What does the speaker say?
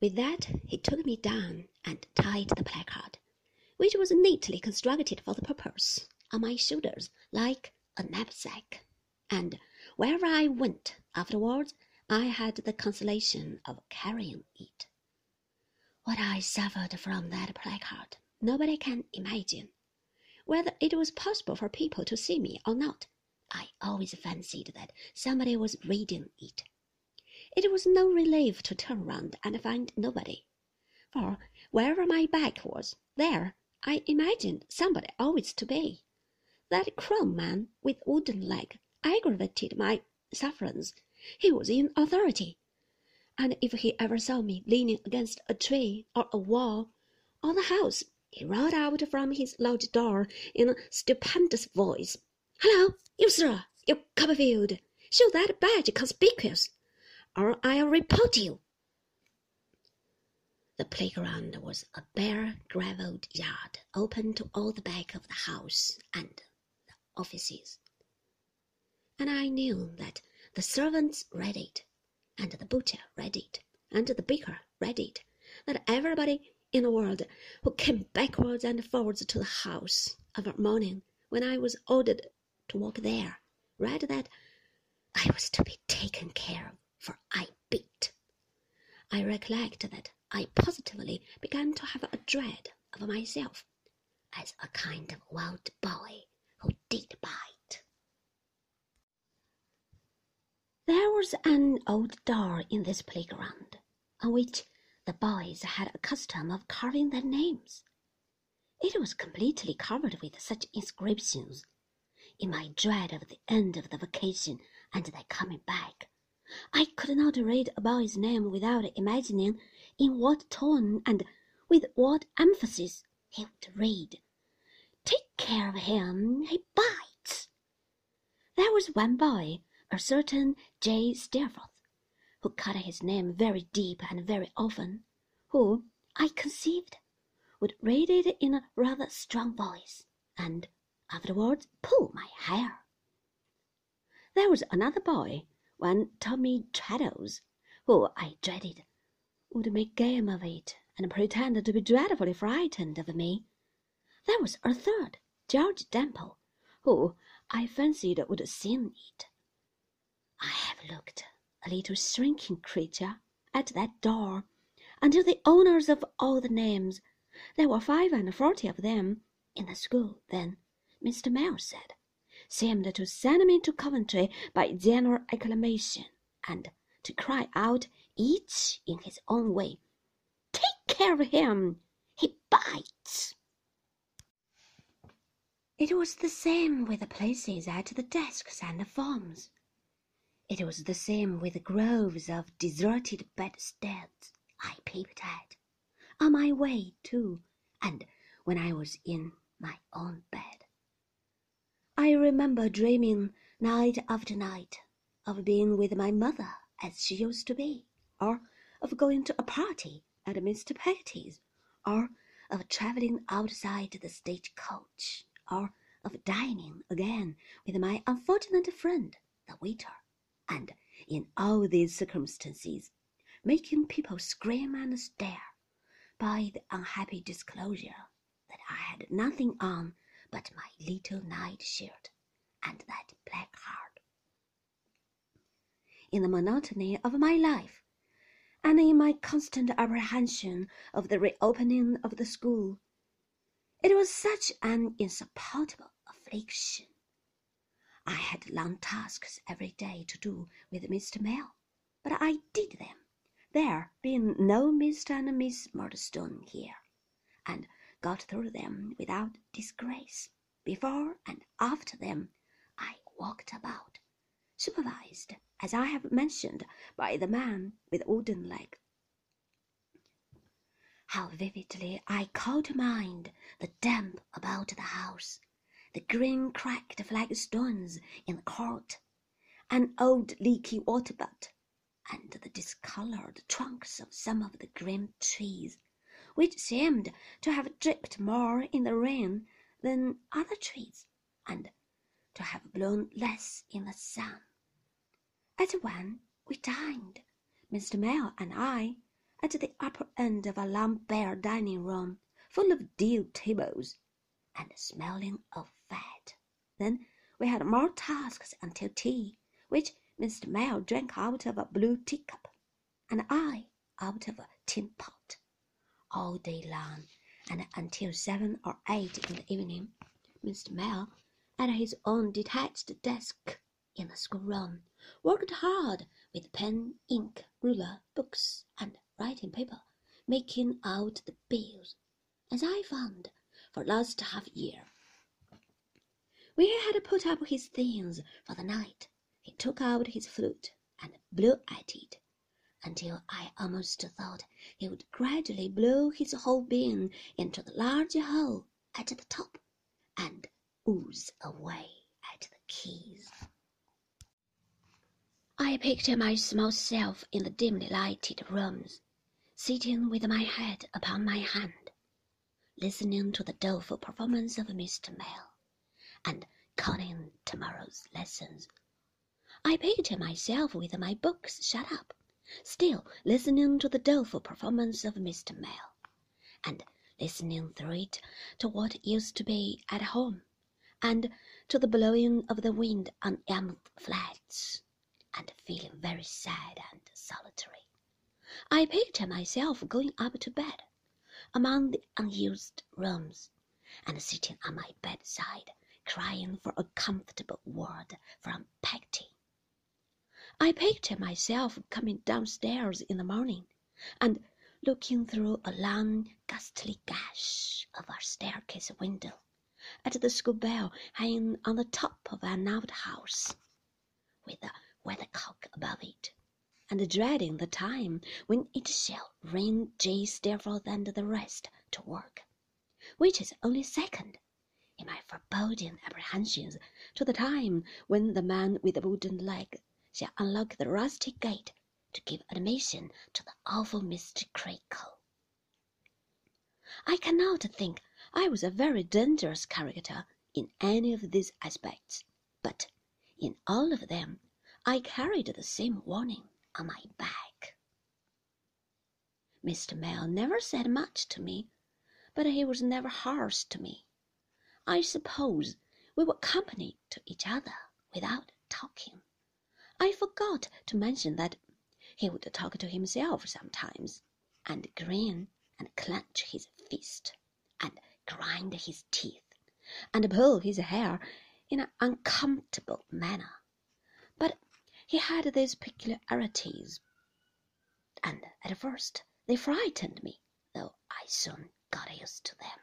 With that, he took me down and tied the placard, which was neatly constructed for the purpose, on my shoulders like a knapsack, and wherever I went afterwards I had the consolation of carrying it. What I suffered from that placard, nobody can imagine. Whether it was possible for people to see me or not, I always fancied that somebody was reading it. It was no relief to turn round and find nobody, for wherever my back was, there I imagined somebody always to be. That Crome man with wooden leg aggravated my sufferings. He was in authority, and if he ever saw me leaning against a tree or a wall or the house, he roared out from his lodge door in a stupendous voice, "Hello, you sir, you Copperfield! Show that badge conspicuous! Or I'll report you. The playground was a bare gravelled yard open to all the back of the house and the offices. And I knew that the servants read it, and the butcher read it, and the baker read it, that everybody in the world who came backwards and forwards to the house of a morning when I was ordered to walk there read that I was to be taken care of for I beat. I recollect that I positively began to have a dread of myself as a kind of wild boy who did bite. There was an old door in this playground on which the boys had a custom of carving their names. It was completely covered with such inscriptions. In my dread of the end of the vacation and their coming back, I could not read about his name without imagining in what tone and with what emphasis he would read. Take care of him, he bites. There was one boy, a certain J. Steerforth, who cut his name very deep and very often, who, I conceived, would read it in a rather strong voice, and afterwards pull my hair. There was another boy one Tommy Traddles, who I dreaded, would make game of it and pretend to be dreadfully frightened of me. There was a third, George Demple, who I fancied would sing it. I have looked, a little shrinking creature, at that door, until the owners of all the names, there were five and forty of them in the school then, Mr. Mayor said, seemed to send me to Coventry by general acclamation, and to cry out, each in his own way, Take care of him! He bites! It was the same with the places at the desks and the forms. It was the same with the groves of deserted bedsteads I peeped at, on my way to, and when I was in my own bed. I remember dreaming night after night of being with my mother as she used to be, or of going to a party at Mr. Peggotty's, or of travelling outside the stage coach, or of dining again with my unfortunate friend, the waiter, and in all these circumstances making people scream and stare by the unhappy disclosure that I had nothing on but my little night shirt and that black heart. In the monotony of my life, and in my constant apprehension of the reopening of the school, it was such an insupportable affliction. I had long tasks every day to do with Mr. Mell, but I did them, there being no Mr. and Miss Murdstone here, and got through them without disgrace. Before and after them, I walked about, supervised, as I have mentioned, by the man with wooden leg. How vividly I call to mind the damp about the house, the green cracked flagstones in the court, an old leaky water butt, and the discoloured trunks of some of the grim trees which seemed to have dripped more in the rain than other trees, and to have blown less in the sun. At one we dined, Mr. Mell and I, at the upper end of a long bare dining room, full of deal tables, and smelling of fat. Then we had more tasks until tea, which Mr. Mell drank out of a blue teacup, and I out of a tin pot, all day long, and until seven or eight in the evening. Mr. Mell, at his own detached desk in the schoolroom, worked hard with pen, ink, ruler, books, and writing paper, making out the bills, as I found, for last half year. When he had put up his things for the night, he took out his flute and blew at it until I almost thought he would gradually blow his whole being into the large hole at the top and ooze away at the keys. I picture my small self in the dimly lighted rooms, sitting with my head upon my hand, listening to the doleful performance of Mr. Mell, and conning tomorrow's lessons. I picture myself with my books shut up, still listening to the doleful performance of Mr. Mell, and listening through it to what used to be at home, and to the blowing of the wind on elm flats, and feeling very sad and solitary. I picture myself going up to bed among the unused rooms, and sitting on my bedside crying for a comfortable word from Peggotty. I picture myself coming downstairs in the morning and looking through a long, ghastly gash of our staircase window at the school bell hanging on the top of an outhouse, with a weathercock above it, and dreading the time when it shall ring J. Steerforth and the rest to work, which is only second in my foreboding apprehensions to the time when the man with the wooden leg shall unlock the rusty gate to give admission to the awful Mr. Creakle. I cannot think I was a very dangerous character in any of these aspects, but in all of them I carried the same warning on my back. Mr. Mell never said much to me, but he was never harsh to me. I suppose we were company to each other without talking. I forgot to mention that he would talk to himself sometimes, and grin and clench his fist, and grind his teeth, and pull his hair in an uncomfortable manner. But he had these peculiarities, and at first they frightened me, though I soon got used to them.